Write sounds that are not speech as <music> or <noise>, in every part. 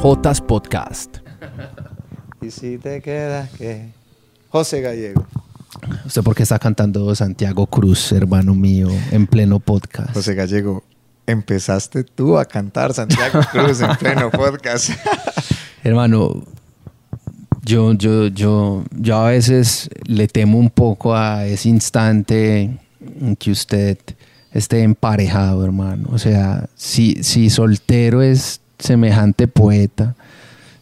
3J Podcast. Y si te quedas que... José Gallego. ¿Usted por qué está cantando Santiago Cruz, hermano mío, en pleno podcast? José Gallego, empezaste tú a cantar Santiago Cruz en pleno podcast. <laughs> Hermano, yo, yo, yo, yo a veces le temo un poco a ese instante en que usted esté emparejado, hermano. O sea, si, si soltero es semejante poeta,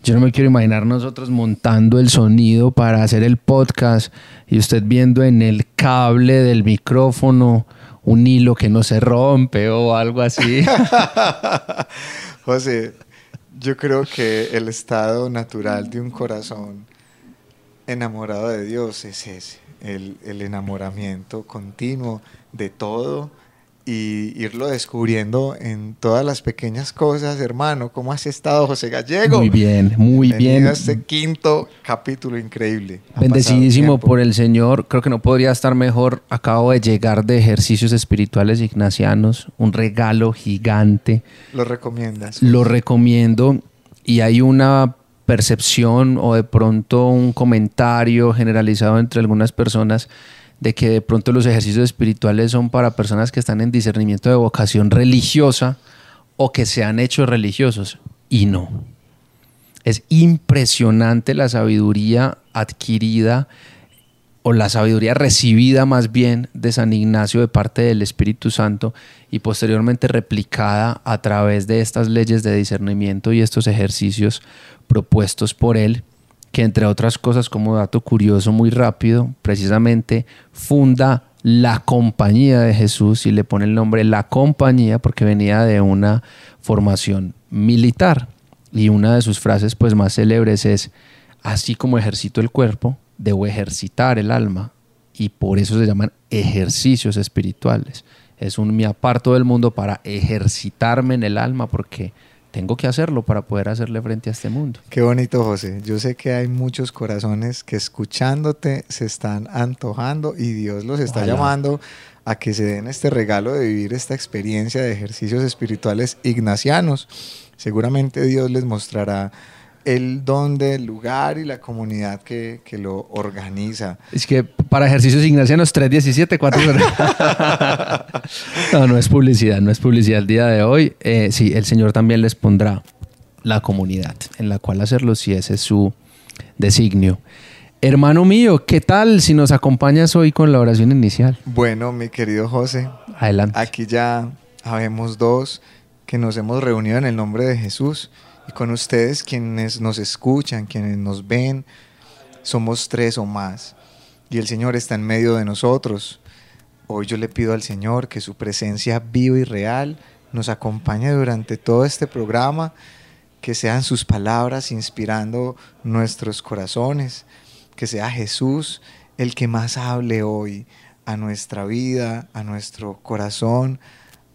yo no me quiero imaginar nosotros montando el sonido para hacer el podcast y usted viendo en el cable del micrófono un hilo que no se rompe o algo así. <laughs> José, yo creo que el estado natural de un corazón enamorado de Dios es ese, el, el enamoramiento continuo de todo y irlo descubriendo en todas las pequeñas cosas, hermano. ¿Cómo has estado, José Gallego? Muy bien, muy Bienvenido bien. a este quinto capítulo increíble. Ha Bendecidísimo por el Señor. Creo que no podría estar mejor. Acabo de llegar de ejercicios espirituales ignacianos. Un regalo gigante. Lo recomiendas. Lo recomiendo. Y hay una percepción o de pronto un comentario generalizado entre algunas personas de que de pronto los ejercicios espirituales son para personas que están en discernimiento de vocación religiosa o que se han hecho religiosos. Y no. Es impresionante la sabiduría adquirida o la sabiduría recibida más bien de San Ignacio de parte del Espíritu Santo y posteriormente replicada a través de estas leyes de discernimiento y estos ejercicios propuestos por él, que entre otras cosas, como dato curioso muy rápido, precisamente funda la compañía de Jesús y le pone el nombre La Compañía porque venía de una formación militar. Y una de sus frases pues más célebres es, así como ejercito el cuerpo, debo ejercitar el alma. Y por eso se llaman ejercicios espirituales. Es un me aparto del mundo para ejercitarme en el alma porque tengo que hacerlo para poder hacerle frente a este mundo. Qué bonito, José. Yo sé que hay muchos corazones que escuchándote se están antojando y Dios los está Ojalá. llamando a que se den este regalo de vivir esta experiencia de ejercicios espirituales ignacianos. Seguramente Dios les mostrará el dónde, el lugar y la comunidad que, que lo organiza. Es que para ejercicios ignacianos 317, 4 No, no es publicidad, no es publicidad el día de hoy. Eh, sí, el Señor también les pondrá la comunidad en la cual hacerlo si ese es su designio. Hermano mío, ¿qué tal si nos acompañas hoy con la oración inicial? Bueno, mi querido José, Adelante. Aquí ya habemos dos que nos hemos reunido en el nombre de Jesús y con ustedes quienes nos escuchan, quienes nos ven, somos tres o más y el Señor está en medio de nosotros. Hoy yo le pido al Señor que su presencia viva y real nos acompañe durante todo este programa, que sean sus palabras inspirando nuestros corazones, que sea Jesús el que más hable hoy a nuestra vida, a nuestro corazón,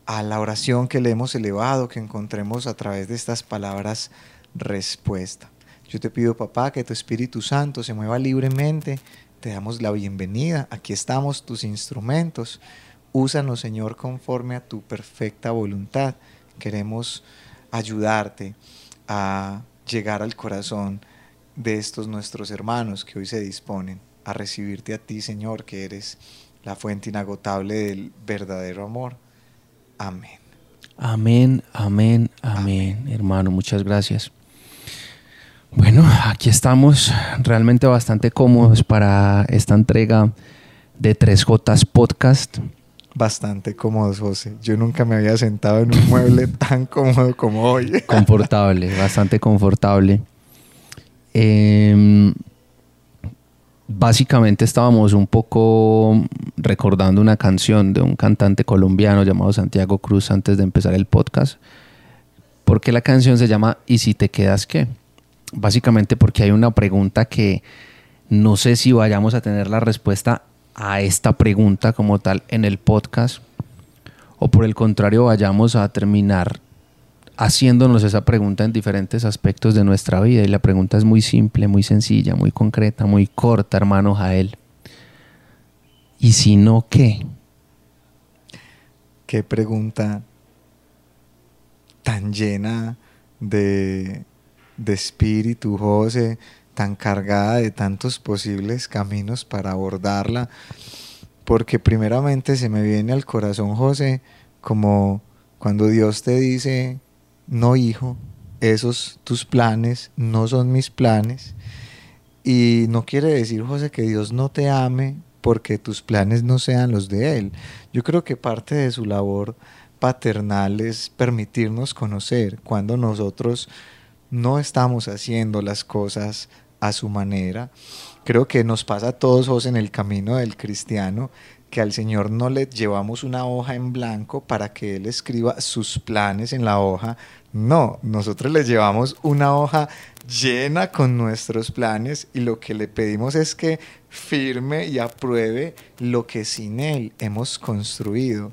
a la oración que le hemos elevado, que encontremos a través de estas palabras respuesta. Yo te pido, papá, que tu Espíritu Santo se mueva libremente. Te damos la bienvenida. Aquí estamos tus instrumentos. Úsanos, Señor, conforme a tu perfecta voluntad. Queremos ayudarte a llegar al corazón de estos nuestros hermanos que hoy se disponen a recibirte a ti, Señor, que eres la fuente inagotable del verdadero amor. Amén. Amén, amén, amén, hermano, muchas gracias. Bueno, aquí estamos realmente bastante cómodos para esta entrega de 3J Podcast. Bastante cómodos, José. Yo nunca me había sentado en un <laughs> mueble tan cómodo como hoy. Confortable, bastante confortable. Em, básicamente estábamos un poco recordando una canción de un cantante colombiano llamado Santiago Cruz antes de empezar el podcast. Porque la canción se llama ¿Y si te quedas qué? Básicamente porque hay una pregunta que no sé si vayamos a tener la respuesta a esta pregunta como tal en el podcast o por el contrario vayamos a terminar haciéndonos esa pregunta en diferentes aspectos de nuestra vida. Y la pregunta es muy simple, muy sencilla, muy concreta, muy corta, hermano Jael. ¿Y si no qué? Qué pregunta tan llena de de espíritu, José, tan cargada de tantos posibles caminos para abordarla, porque primeramente se me viene al corazón, José, como cuando Dios te dice, no hijo, esos tus planes no son mis planes. Y no quiere decir, José, que Dios no te ame porque tus planes no sean los de Él. Yo creo que parte de su labor paternal es permitirnos conocer cuando nosotros no estamos haciendo las cosas a su manera. Creo que nos pasa a todos en el camino del cristiano que al Señor no le llevamos una hoja en blanco para que Él escriba sus planes en la hoja. No, nosotros le llevamos una hoja llena con nuestros planes y lo que le pedimos es que firme y apruebe lo que sin Él hemos construido.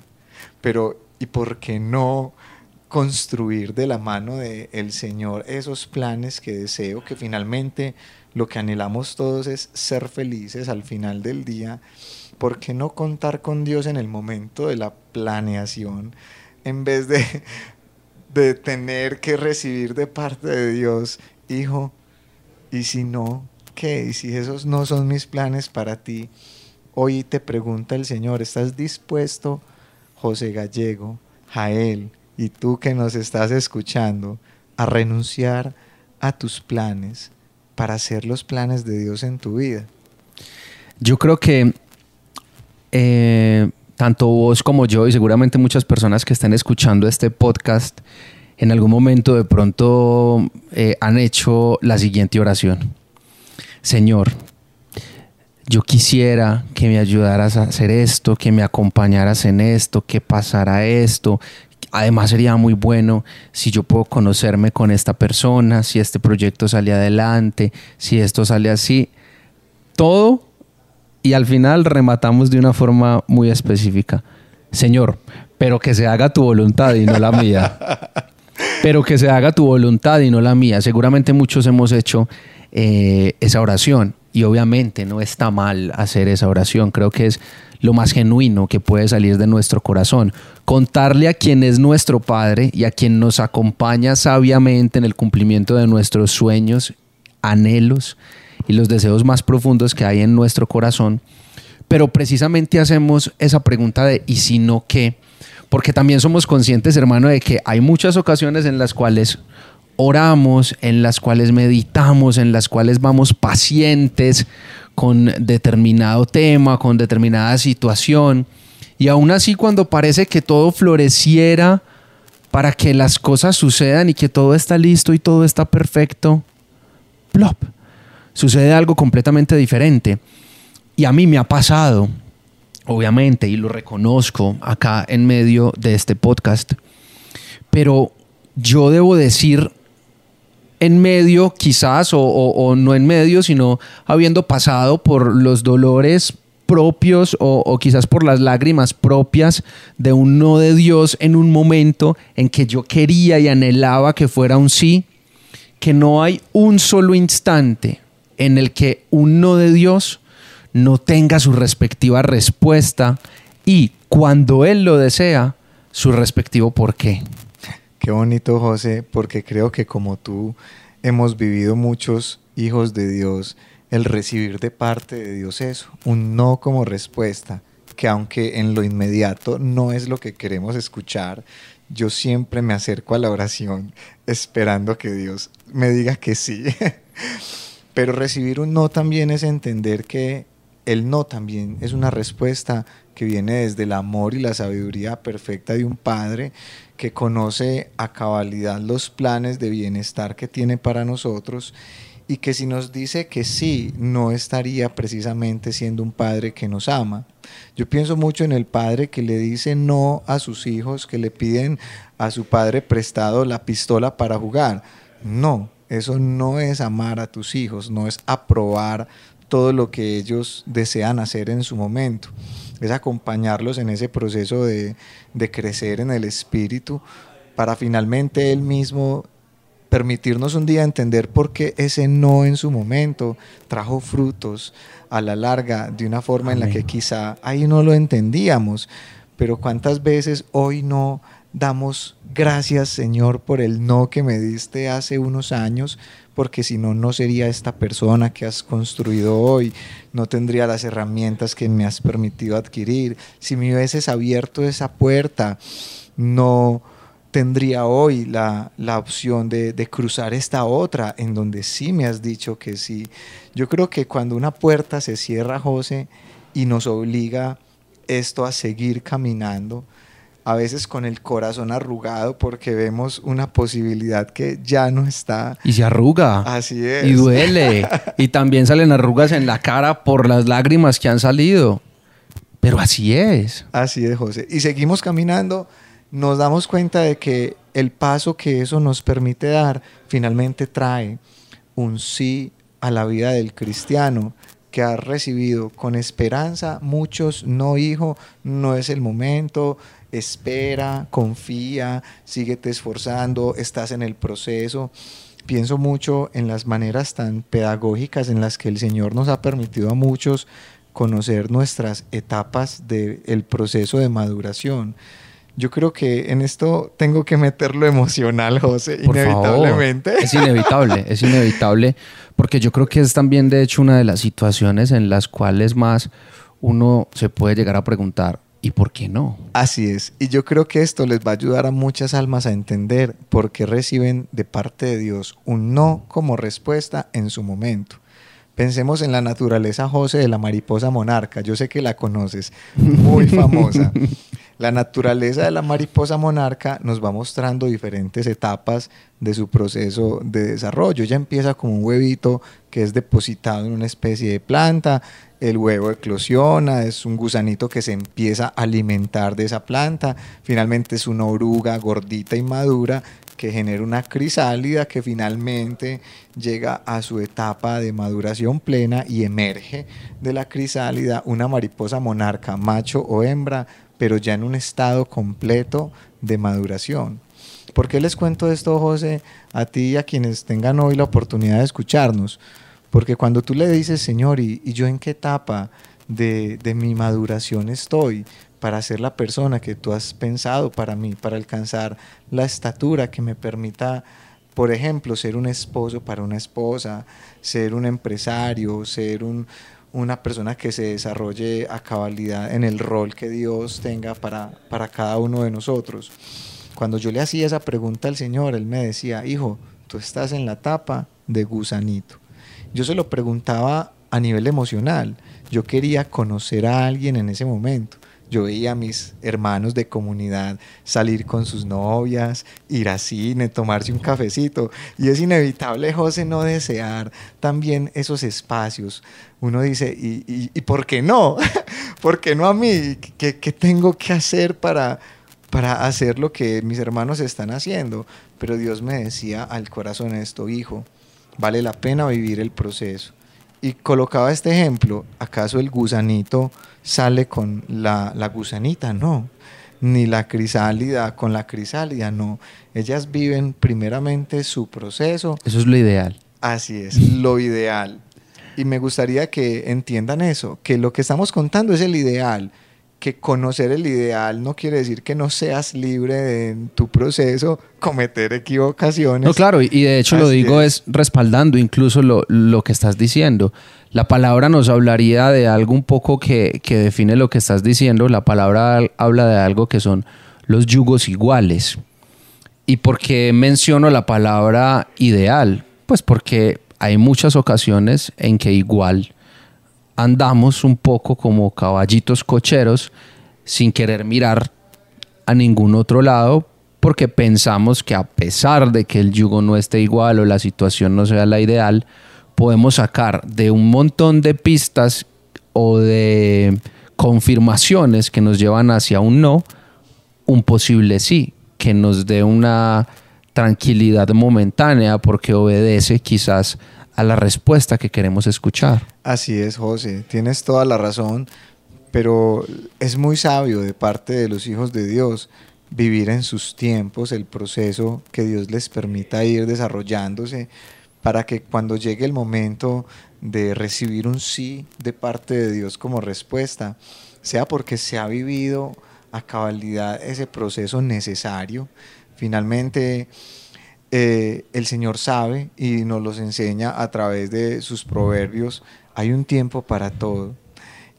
Pero, ¿y por qué no construir de la mano del el Señor esos planes que deseo, que finalmente lo que anhelamos todos es ser felices al final del día. ¿Por qué no contar con Dios en el momento de la planeación en vez de, <laughs> de tener que recibir de parte de Dios, hijo, y si no, ¿qué? Y si esos no son mis planes para ti, hoy te pregunta el Señor, ¿estás dispuesto, José Gallego, Jael, y tú que nos estás escuchando, a renunciar a tus planes para hacer los planes de Dios en tu vida? Yo creo que eh, tanto vos como yo y seguramente muchas personas que están escuchando este podcast en algún momento de pronto eh, han hecho la siguiente oración. Señor, yo quisiera que me ayudaras a hacer esto, que me acompañaras en esto, que pasara esto, Además sería muy bueno si yo puedo conocerme con esta persona, si este proyecto sale adelante, si esto sale así. Todo y al final rematamos de una forma muy específica. Señor, pero que se haga tu voluntad y no la mía. <laughs> Pero que se haga tu voluntad y no la mía. Seguramente muchos hemos hecho eh, esa oración y obviamente no está mal hacer esa oración. Creo que es lo más genuino que puede salir de nuestro corazón. Contarle a quien es nuestro Padre y a quien nos acompaña sabiamente en el cumplimiento de nuestros sueños, anhelos y los deseos más profundos que hay en nuestro corazón. Pero precisamente hacemos esa pregunta de ¿y si no qué? Porque también somos conscientes, hermano, de que hay muchas ocasiones en las cuales oramos, en las cuales meditamos, en las cuales vamos pacientes con determinado tema, con determinada situación. Y aún así cuando parece que todo floreciera para que las cosas sucedan y que todo está listo y todo está perfecto, plop, sucede algo completamente diferente. Y a mí me ha pasado, obviamente, y lo reconozco acá en medio de este podcast, pero yo debo decir en medio quizás, o, no en medio, sino habiendo pasado por los dolores propios o, quizás por las lágrimas propias de un no de Dios en un momento en que yo quería y anhelaba que fuera un sí, que no hay un solo instante en el que un no de Dios no tenga su respectiva respuesta y cuando Él lo desea, su respectivo por qué. Qué bonito, José, porque creo que como tú hemos vivido muchos hijos de Dios el recibir de parte de Dios eso, un no como respuesta, que aunque en lo inmediato no es lo que queremos escuchar, yo siempre me acerco a la oración esperando que Dios me diga que sí. <laughs> Pero recibir un no también es entender que el no también es una respuesta que viene desde el amor y la sabiduría perfecta de un padre que conoce a cabalidad los planes de bienestar que tiene para nosotros y que si nos dice que sí, no estaría precisamente siendo un padre que nos ama. Yo pienso mucho en el padre que le dice no a sus hijos, que le piden a su padre prestado la pistola para jugar. No, eso no es amar a tus hijos, no es aprobar todo lo que ellos desean hacer en su momento. Es acompañarlos en ese proceso de, crecer en el espíritu para finalmente él mismo permitirnos un día entender por qué ese no en su momento trajo frutos a la larga de una forma en la que quizá ahí no lo entendíamos, pero cuántas veces hoy no damos gracias, Señor, por el no que me diste hace unos años, porque si no, no sería esta persona que has construido hoy, no tendría las herramientas que me has permitido adquirir. Si me hubieses abierto esa puerta, no tendría hoy la, opción de, de, cruzar esta otra en donde sí me has dicho que sí. Yo creo que cuando una puerta se cierra, José, y nos obliga esto a seguir caminando, a veces con el corazón arrugado porque vemos una posibilidad que ya no está. Y se arruga. Así es. Y duele. <laughs> y también salen arrugas en la cara por las lágrimas que han salido. Pero así es. Así es, José. Y seguimos caminando nos damos cuenta de que el paso que eso nos permite dar finalmente trae un sí a la vida del cristiano que ha recibido con esperanza muchos no hijo, no es el momento, espera, confía, síguete esforzando, estás en el proceso. Pienso mucho en las maneras tan pedagógicas en las que el Señor nos ha permitido a muchos conocer nuestras etapas del proceso de maduración yo creo que en esto tengo que meterlo emocional, José, inevitablemente. Es inevitable, es inevitable, porque yo creo que es también, de hecho, una de las situaciones en las cuales más uno se puede llegar a preguntar, ¿y por qué no? Así es, y yo creo que esto les va a ayudar a muchas almas a entender por qué reciben de parte de Dios un no como respuesta en su momento. Pensemos en la naturaleza, José, de la mariposa monarca. Yo sé que la conoces, muy <laughs> famosa. La naturaleza de la mariposa monarca nos va mostrando diferentes etapas de su proceso de desarrollo. Ya empieza como un huevito que es depositado en una especie de planta, el huevo eclosiona, es un gusanito que se empieza a alimentar de esa planta, finalmente es una oruga gordita y madura que genera una crisálida que finalmente llega a su etapa de maduración plena y emerge de la crisálida una mariposa monarca, macho o hembra, pero ya en un estado completo de maduración. ¿Por qué les cuento esto, José, a ti y a quienes tengan hoy la oportunidad de escucharnos? Porque cuando tú le dices, Señor, ¿y, yo en qué etapa de, de mi maduración estoy? para ser la persona que tú has pensado para mí, para alcanzar la estatura que me permita, por ejemplo, ser un esposo para una esposa, ser un empresario, ser un, una persona que se desarrolle a cabalidad en el rol que Dios tenga para, para cada uno de nosotros. Cuando yo le hacía esa pregunta al Señor, Él me decía, hijo, tú estás en la etapa de gusanito. Yo se lo preguntaba a nivel emocional. Yo quería conocer a alguien en ese momento. Yo veía a mis hermanos de comunidad salir con sus novias, ir a cine, tomarse un cafecito. Y es inevitable, José, no desear también esos espacios. Uno dice, ¿y, por qué no? <laughs> ¿Por qué no a mí? ¿Qué, tengo que hacer para, para hacer lo que mis hermanos están haciendo? Pero Dios me decía al corazón esto, hijo, vale la pena vivir el proceso y colocaba este ejemplo, ¿acaso el gusanito sale con la, la, gusanita? No, ni la crisálida con la crisálida, no. Ellas viven primeramente su proceso. Eso es lo ideal. Así es, lo ideal. Y me gustaría que entiendan eso, que lo que estamos contando es el ideal, que conocer el ideal no quiere decir que no seas libre de, en tu proceso cometer equivocaciones. No, claro, y de hecho lo digo es. respaldando incluso lo, lo, que estás diciendo. La palabra nos hablaría de algo un poco que, que define lo que estás diciendo. La palabra habla de algo que son los yugos iguales. ¿Y por qué menciono la palabra ideal? Pues porque hay muchas ocasiones en que igual andamos un poco como caballitos cocheros sin querer mirar a ningún otro lado porque pensamos que a pesar de que el yugo no esté igual o la situación no sea la ideal, podemos sacar de un montón de pistas o de confirmaciones que nos llevan hacia un no, un posible sí, que nos dé una tranquilidad momentánea porque obedece quizás a la respuesta que queremos escuchar. Así es, José, tienes toda la razón, pero es muy sabio de parte de los hijos de Dios vivir en sus tiempos el proceso que Dios les permita ir desarrollándose para que cuando llegue el momento de recibir un sí de parte de Dios como respuesta, sea porque se ha vivido a cabalidad ese proceso necesario. Finalmente, eh, el Señor sabe y nos los enseña a través de sus proverbios, hay un tiempo para todo.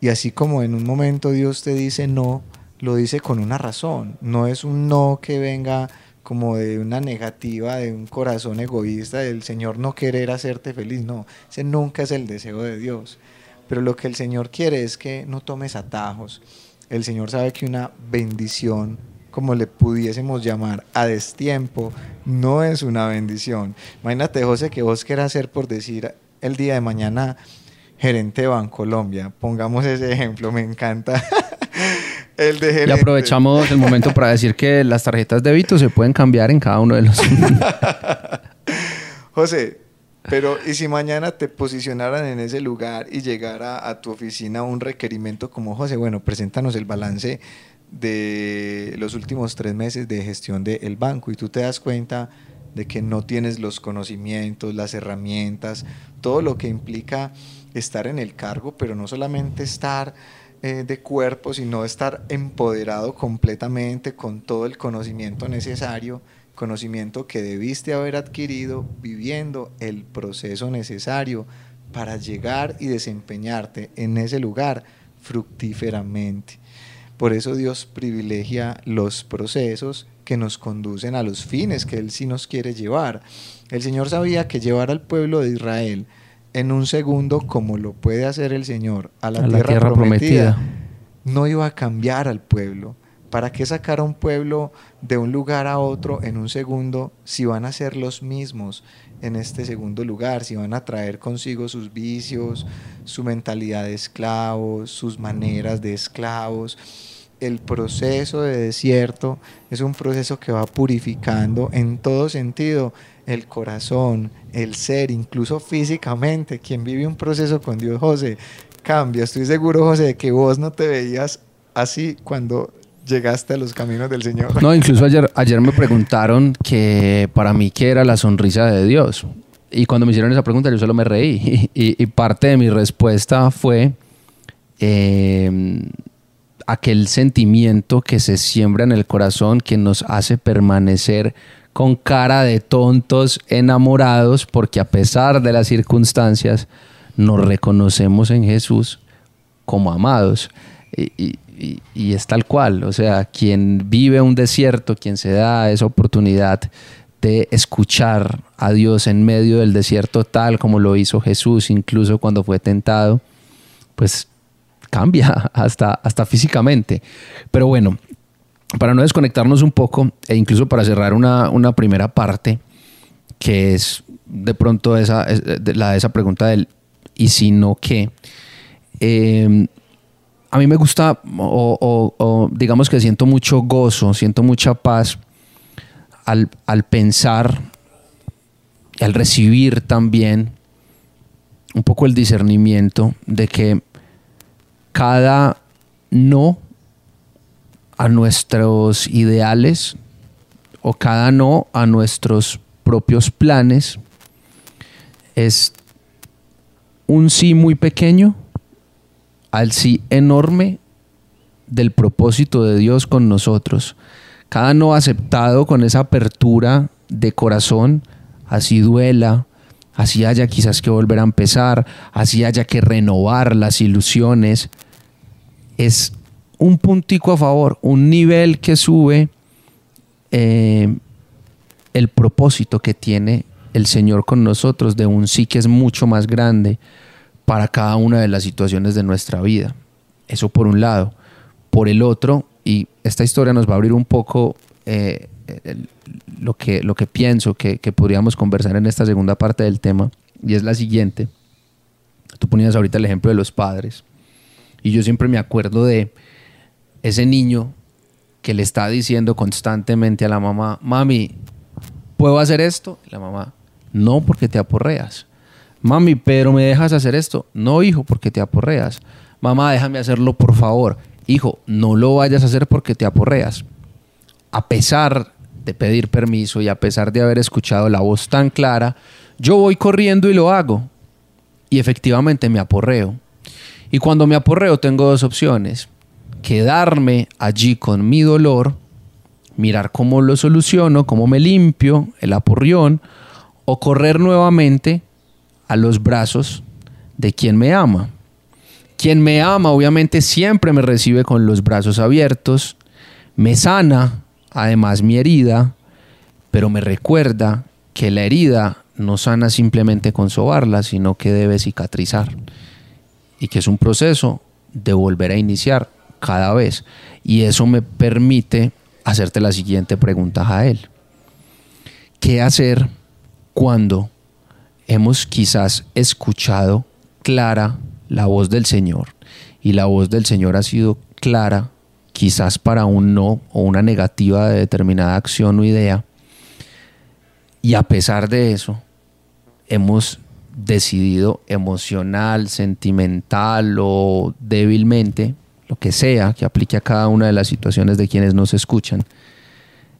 Y así como en un momento Dios te dice no, lo dice con una razón. No es un no que venga como de una negativa, de un corazón egoísta, del Señor no querer hacerte feliz. No, ese nunca es el deseo de Dios. Pero lo que el Señor quiere es que no tomes atajos. El Señor sabe que una bendición, como le pudiésemos llamar, a destiempo, no es una bendición. Imagínate, José, que vos quieras hacer por decir el día de mañana gerente de Bancolombia. Pongamos ese ejemplo, me encanta. <laughs> el de gerente. Y aprovechamos el momento para decir que las tarjetas de débito se pueden cambiar en cada uno de los. <laughs> José, pero ¿y si mañana te posicionaran en ese lugar y llegara a tu oficina un requerimiento como José? Bueno, preséntanos el balance de los últimos tres meses de gestión del banco y tú te das cuenta de que no tienes los conocimientos, las herramientas, todo lo que implica estar en el cargo, pero no solamente estar eh, de cuerpo, sino estar empoderado completamente con todo el conocimiento necesario, conocimiento que debiste haber adquirido viviendo el proceso necesario para llegar y desempeñarte en ese lugar fructíferamente. Por eso Dios privilegia los procesos que nos conducen a los fines que Él sí nos quiere llevar. El Señor sabía que llevar al pueblo de Israel en un segundo, como lo puede hacer el Señor, a la, tierra, prometida, no iba a cambiar al pueblo. ¿Para qué sacar a un pueblo de un lugar a otro en un segundo si van a ser los mismos en este segundo lugar? Si van a traer consigo sus vicios, su mentalidad de esclavos, sus maneras de esclavos. El proceso de desierto es un proceso que va purificando en todo sentido el corazón, el ser, incluso físicamente. Quien vive un proceso con Dios, José, cambia. Estoy seguro, José, de que vos no te veías así cuando llegaste a los caminos del Señor. No, incluso ayer, ayer me preguntaron que para mí qué era la sonrisa de Dios. Y cuando me hicieron esa pregunta yo solo me reí. <laughs> Y, parte de mi respuesta fue em, aquel sentimiento que se siembra en el corazón que nos hace permanecer con cara de tontos enamorados porque a pesar de las circunstancias nos reconocemos en Jesús como amados. Y, es tal cual, o sea, quien vive un desierto, quien se da esa oportunidad de escuchar a Dios en medio del desierto tal como lo hizo Jesús, incluso cuando fue tentado, pues cambia <laughs> hasta, hasta físicamente. Pero bueno, para no desconectarnos un poco e incluso para cerrar una, primera parte, que es de pronto esa, la, esa pregunta del ¿y si no qué? Em, a mí me gusta, o, digamos que siento mucho gozo, siento mucha paz al, al pensar, al recibir también un poco el discernimiento de que cada no a nuestros ideales o cada no a nuestros propios planes es un sí muy pequeño al sí enorme del propósito de Dios con nosotros. Cada no aceptado con esa apertura de corazón, así duela, así haya quizás que volver a empezar, así haya que renovar las ilusiones, es un puntico a favor, un nivel que sube eh, el propósito que tiene el Señor con nosotros de un sí que es mucho más grande para cada una de las situaciones de nuestra vida. Eso por un lado. Por el otro, y esta historia nos va a abrir un poco eh, lo, que, lo que pienso que, que podríamos conversar en esta segunda parte del tema, y es la siguiente. Tú ponías ahorita el ejemplo de los padres, y yo siempre me acuerdo de ese niño que le está diciendo constantemente a la mamá, mami, ¿puedo hacer esto? la mamá, no porque te aporreas. Mami, pero me dejas hacer esto. No, hijo, porque te aporreas. Mamá, déjame hacerlo, por favor. Hijo, no lo vayas a hacer porque te aporreas. A pesar de pedir permiso y a pesar de haber escuchado la voz tan clara, yo voy corriendo y lo hago. Y efectivamente me aporreo. Y cuando me aporreo tengo dos opciones quedarme allí con mi dolor, mirar cómo lo soluciono, cómo me limpio el aporrión, o correr nuevamente a los brazos de quien me ama. Quien me ama obviamente siempre me recibe con los brazos abiertos, me sana además mi herida, pero me recuerda que la herida no sana simplemente con sobarla, sino que debe cicatrizar y que es un proceso de volver a iniciar cada vez. Y eso me permite hacerte la siguiente pregunta, a él. ¿Qué hacer cuando hemos quizás escuchado clara la voz del Señor y la voz del Señor ha sido clara quizás para un no o una negativa de determinada acción o idea y a pesar de eso hemos decidido emocional, sentimental o débilmente, lo que sea que aplique a cada una de las situaciones de quienes nos escuchan,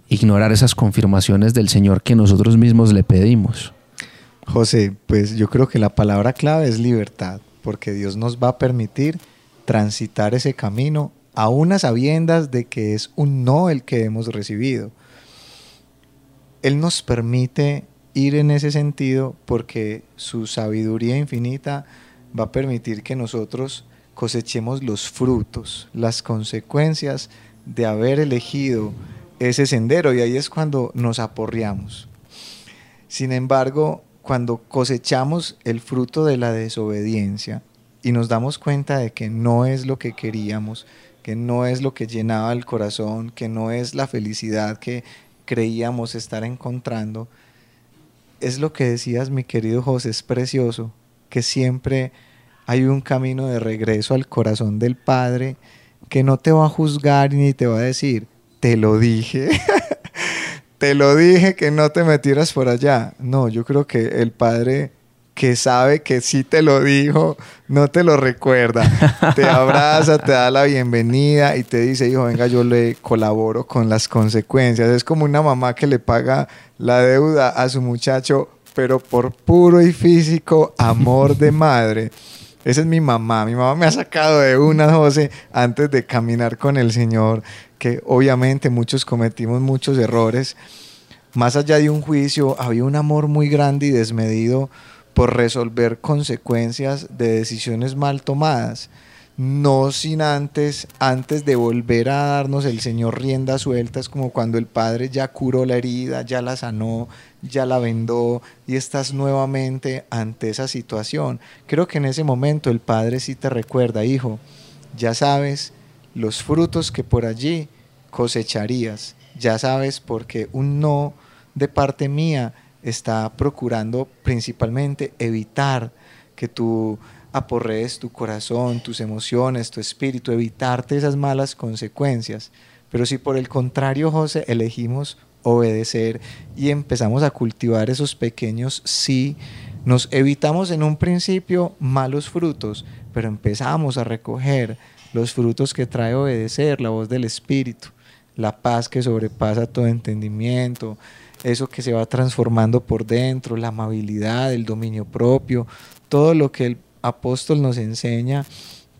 ignorar esas confirmaciones del Señor que nosotros mismos le pedimos. José, pues yo creo que la palabra clave es libertad, porque Dios nos va a permitir transitar ese camino a unas sabiendas de que es un no el que hemos recibido. Él nos permite ir en ese sentido porque su sabiduría infinita va a permitir que nosotros cosechemos los frutos, las consecuencias de haber elegido ese sendero y ahí es cuando nos aporreamos. Sin embargo, cuando cosechamos el fruto de la desobediencia y nos damos cuenta de que no es lo que queríamos, que no es lo que llenaba el corazón, que no es la felicidad que creíamos estar encontrando, es lo que decías, mi querido José, es precioso, que siempre hay un camino de regreso al corazón del Padre que no te va a juzgar ni te va a decir, te lo dije, <laughs> te lo dije que no te metieras por allá. No, yo creo que el Padre que sabe que sí te lo dijo, no te lo recuerda. Te <laughs> abraza, te da la bienvenida y te dice, hijo, venga, yo le colaboro con las consecuencias. Es como una mamá que le paga la deuda a su muchacho, pero por puro y físico amor de <laughs> madre. Esa es mi mamá. Mi mamá me ha sacado de una, José, antes de caminar con el Señor, que obviamente muchos cometimos muchos errores. Más allá de un juicio, había un amor muy grande y desmedido por resolver consecuencias de decisiones mal tomadas, no sin antes, antes de volver a darnos el Señor rienda suelta, es como cuando el Padre ya curó la herida, ya la sanó, ya la vendó y estás nuevamente ante esa situación. Creo que en ese momento el Padre sí te recuerda, hijo, ya sabes los frutos que por allí cosecharías, ya sabes porque un no de parte mía está procurando principalmente evitar que tú aporrees tu corazón, tus emociones, tu espíritu, evitarte esas malas consecuencias. Pero si por el contrario, José, elegimos obedecer y empezamos a cultivar esos pequeños sí, nos evitamos en un principio malos frutos, pero empezamos a recoger los frutos que trae obedecer, la voz del Espíritu, la paz que sobrepasa todo entendimiento, eso que se va transformando por dentro, la amabilidad, el dominio propio, todo lo que el apóstol nos enseña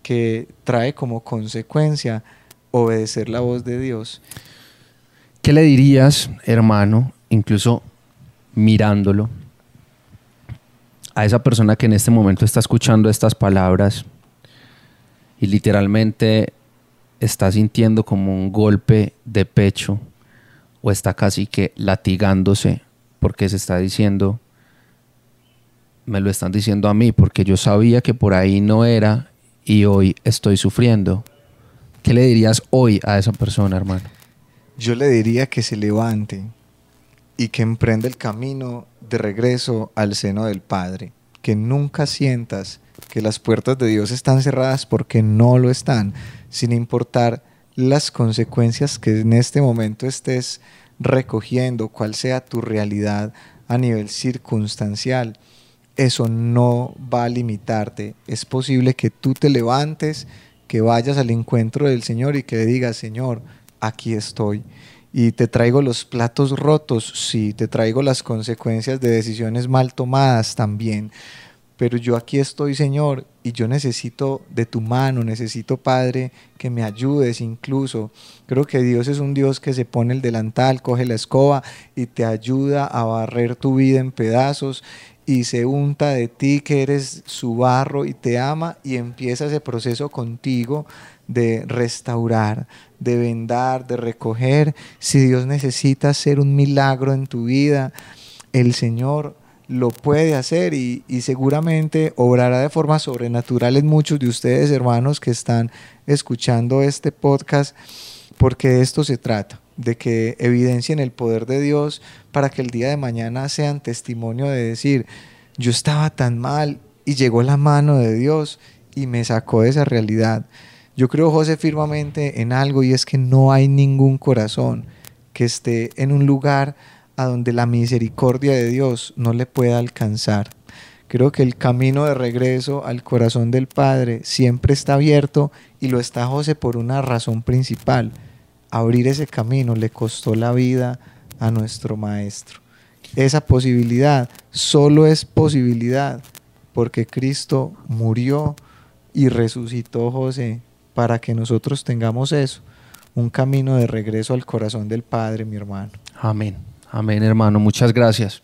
que trae como consecuencia obedecer la voz de Dios. ¿Qué le dirías, hermano, incluso mirándolo, a esa persona que en este momento está escuchando estas palabras y literalmente está sintiendo como un golpe de pecho o está casi que latigándose porque se está diciendo, me lo están diciendo a mí porque yo sabía que por ahí no era y hoy estoy sufriendo. ¿Qué le dirías hoy a esa persona, hermano? Yo le diría que se levante y que emprenda el camino de regreso al seno del Padre, que nunca sientas que las puertas de Dios están cerradas porque no lo están, sin importar las consecuencias que en este momento estés recogiendo, cuál sea tu realidad a nivel circunstancial, eso no va a limitarte. Es posible que tú te levantes, que vayas al encuentro del Señor y que digas, Señor, aquí estoy. Y te traigo los platos rotos, sí, te traigo las consecuencias de decisiones mal tomadas también. Pero yo aquí estoy, Señor, y yo necesito de tu mano, necesito, Padre, que me ayudes incluso. Creo que Dios es un Dios que se pone el delantal, coge la escoba y te ayuda a barrer tu vida en pedazos y se unta de ti que eres su barro y te ama y empieza ese proceso contigo de restaurar, de vendar, de recoger. Si Dios necesita hacer un milagro en tu vida, el Señor lo puede hacer y, seguramente obrará de forma sobrenatural en muchos de ustedes, hermanos, que están escuchando este podcast, porque de esto se trata, de que evidencien el poder de Dios para que el día de mañana sean testimonio de decir, yo estaba tan mal y llegó la mano de Dios y me sacó de esa realidad. Yo creo, José, firmemente en algo y es que no hay ningún corazón que esté en un lugar a donde la misericordia de Dios no le pueda alcanzar. Creo que el camino de regreso al corazón del Padre siempre está abierto y lo está José por una razón principal. Abrir ese camino le costó la vida a nuestro Maestro. Esa posibilidad solo es posibilidad porque Cristo murió y resucitó José para que nosotros tengamos eso, un camino de regreso al corazón del Padre, mi hermano. Amén. Amén, hermano. Muchas gracias.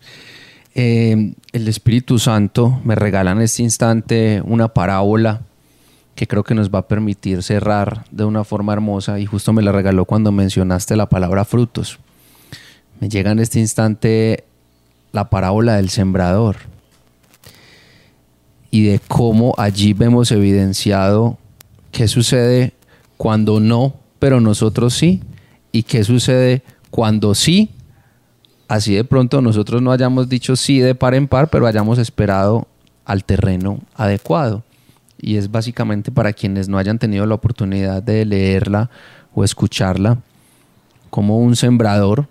Eh, el Espíritu Santo me regala en este instante una parábola que creo que nos va a permitir cerrar de una forma hermosa y justo me la regaló cuando mencionaste la palabra frutos. Me llega en este instante la parábola del sembrador y de cómo allí vemos evidenciado qué sucede cuando no, pero nosotros sí, y qué sucede cuando sí, así de pronto nosotros no hayamos dicho sí de par en par, pero hayamos esperado al terreno adecuado. Y es básicamente para quienes no hayan tenido la oportunidad de leerla o escucharla, como un sembrador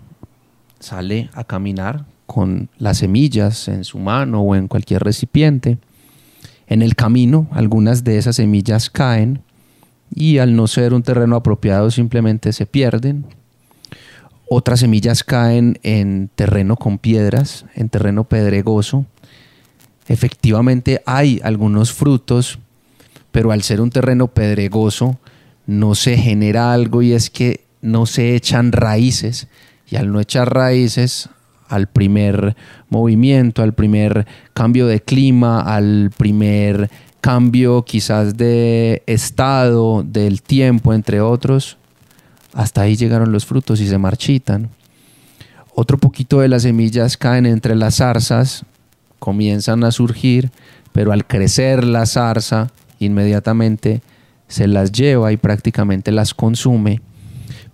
sale a caminar con las semillas en su mano o en cualquier recipiente. En el camino algunas de esas semillas caen y al no ser un terreno apropiado simplemente se pierden otras semillas caen en terreno con piedras, en terreno pedregoso. Efectivamente hay algunos frutos, pero al ser un terreno pedregoso no se genera algo y es que no se echan raíces. Y al no echar raíces, al primer movimiento, al primer cambio de clima, al primer cambio quizás de estado, del tiempo, entre otros, hasta ahí llegaron los frutos y se marchitan. Otro poquito de las semillas caen entre las zarzas, comienzan a surgir, pero al crecer la zarza, inmediatamente se las lleva y prácticamente las consume.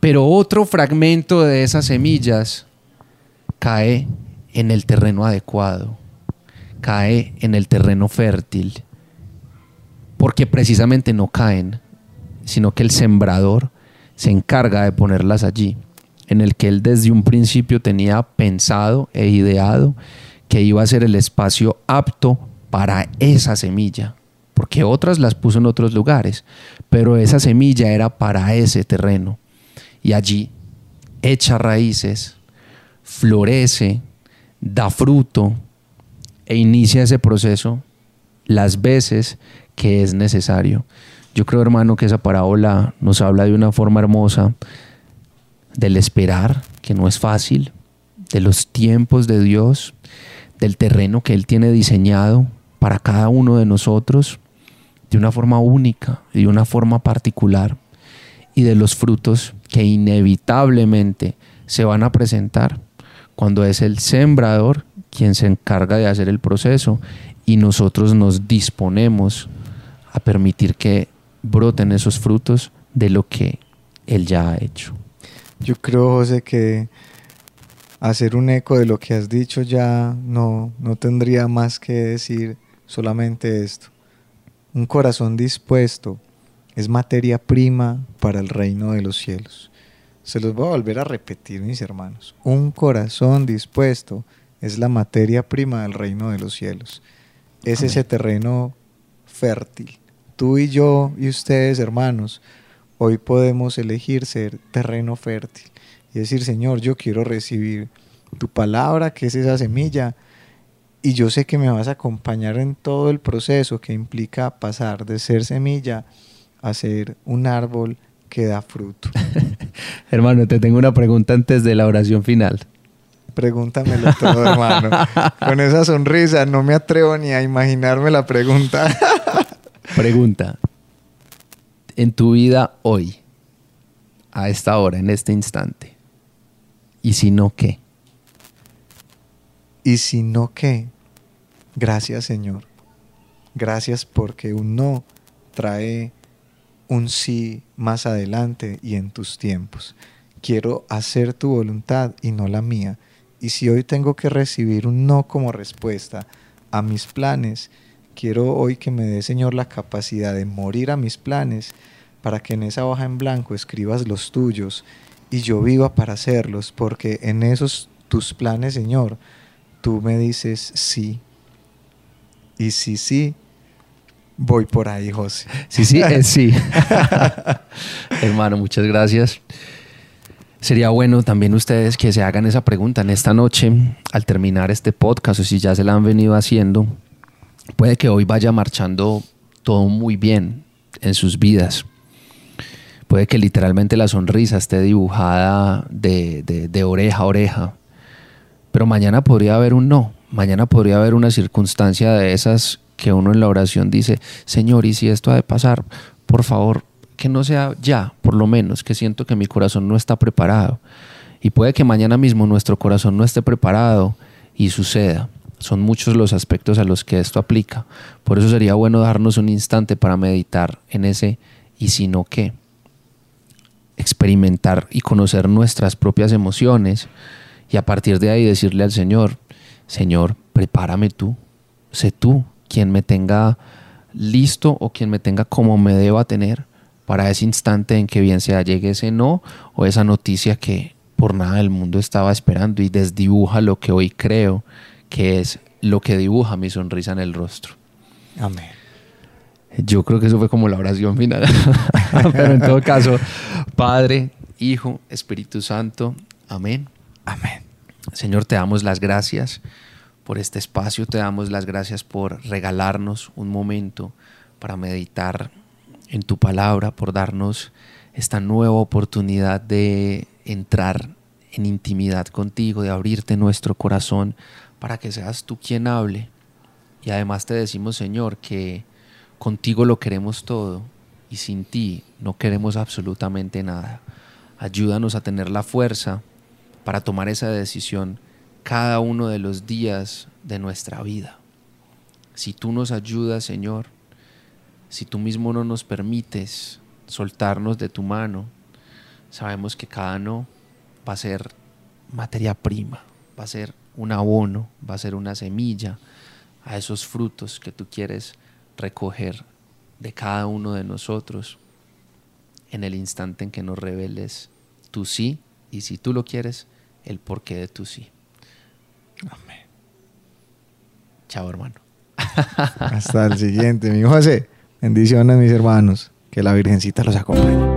Pero otro fragmento de esas semillas cae en el terreno adecuado, cae en el terreno fértil, porque precisamente no caen, sino que el sembrador se encarga de ponerlas allí, en el que él desde un principio tenía pensado e ideado que iba a ser el espacio apto para esa semilla, porque otras las puso en otros lugares, pero esa semilla era para ese terreno. Y allí echa raíces, florece, da fruto e inicia ese proceso las veces que es necesario. Yo creo, hermano, que esa parábola nos habla de una forma hermosa del esperar, que no es fácil, de los tiempos de Dios, del terreno que Él tiene diseñado para cada uno de nosotros, de una forma única, de una forma particular, y de los frutos que inevitablemente se van a presentar cuando es el sembrador quien se encarga de hacer el proceso y nosotros nos disponemos a permitir que broten esos frutos de lo que Él ya ha hecho. Yo creo, José, que hacer un eco de lo que has dicho ya no, no tendría más que decir solamente esto. Un corazón dispuesto es materia prima para el reino de los cielos. Se los voy a volver a repetir, mis hermanos. Un corazón dispuesto es la materia prima del reino de los cielos. Es ese terreno fértil tú y yo y ustedes, hermanos, hoy podemos elegir ser terreno fértil y decir, Señor, yo quiero recibir tu palabra, que es esa semilla, y yo sé que me vas a acompañar en todo el proceso que implica pasar de ser semilla a ser un árbol que da fruto. <laughs> Hermano, te tengo una pregunta antes de la oración final. Pregúntamelo todo, hermano. <laughs> Con esa sonrisa no me atrevo ni a imaginarme la pregunta. <laughs> pregunta. En tu vida hoy, a esta hora, en este instante, ¿y si no qué? ¿Y si no qué? Gracias Señor. Gracias porque un no trae un sí más adelante y en tus tiempos. Quiero hacer tu voluntad y no la mía. Y si hoy tengo que recibir un no como respuesta a mis planes, quiero hoy que me dé Señor la capacidad de morir a mis planes para que en esa hoja en blanco escribas los tuyos y yo viva para hacerlos, porque en esos tus planes, Señor, tú me dices sí y sí, sí, voy por ahí, José. Sí, <laughs> sí, es <laughs> sí. Hermano, muchas gracias. Sería bueno también ustedes que se hagan esa pregunta en esta noche al terminar este podcast o si ya se la han venido haciendo. Puede que hoy vaya marchando todo muy bien en sus vidas. Puede que literalmente la sonrisa esté dibujada de, oreja a oreja. Pero mañana podría haber un no mañana podría haber una circunstancia de esas que uno en la oración dice, Señor, y si esto ha de pasar, por favor, que no sea ya, por lo menos, que siento que mi corazón no está preparado. Y puede que mañana mismo nuestro corazón no esté preparado y suceda. Son muchos los aspectos a los que esto aplica. Por eso sería bueno darnos un instante para meditar en ese y si no qué. Experimentar y conocer nuestras propias emociones y a partir de ahí decirle al Señor, Señor, prepárame tú, sé tú quien me tenga listo o quien me tenga como me deba tener para ese instante en que bien sea llegue ese no o esa noticia que por nada del mundo estaba esperando y desdibuja lo que hoy creo que es lo que dibuja mi sonrisa en el rostro. Amén. Yo creo que eso fue como la oración final. <laughs> Pero en todo caso, Padre, Hijo, Espíritu Santo, amén. Amén. Señor, te damos las gracias por este espacio, te damos las gracias por regalarnos un momento para meditar en tu palabra, por darnos esta nueva oportunidad de entrar en intimidad contigo, de abrirte nuestro corazón para que seas tú quien hable. Y además te decimos, Señor, que contigo lo queremos todo y sin ti no queremos absolutamente nada. Ayúdanos a tener la fuerza para tomar esa decisión cada uno de los días de nuestra vida. Si tú nos ayudas, Señor, si tú mismo no nos permites soltarnos de tu mano, sabemos que cada no va a ser materia prima, va a ser un abono, va a ser una semilla a esos frutos que tú quieres recoger de cada uno de nosotros en el instante en que nos reveles tu sí y si tú lo quieres, el porqué de tu sí. Amén. Chao, hermano. Hasta el siguiente, mi José. Bendiciones, mis hermanos. Que la Virgencita los acompañe.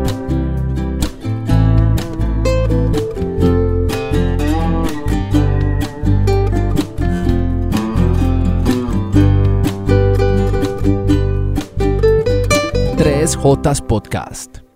Jotas Podcast.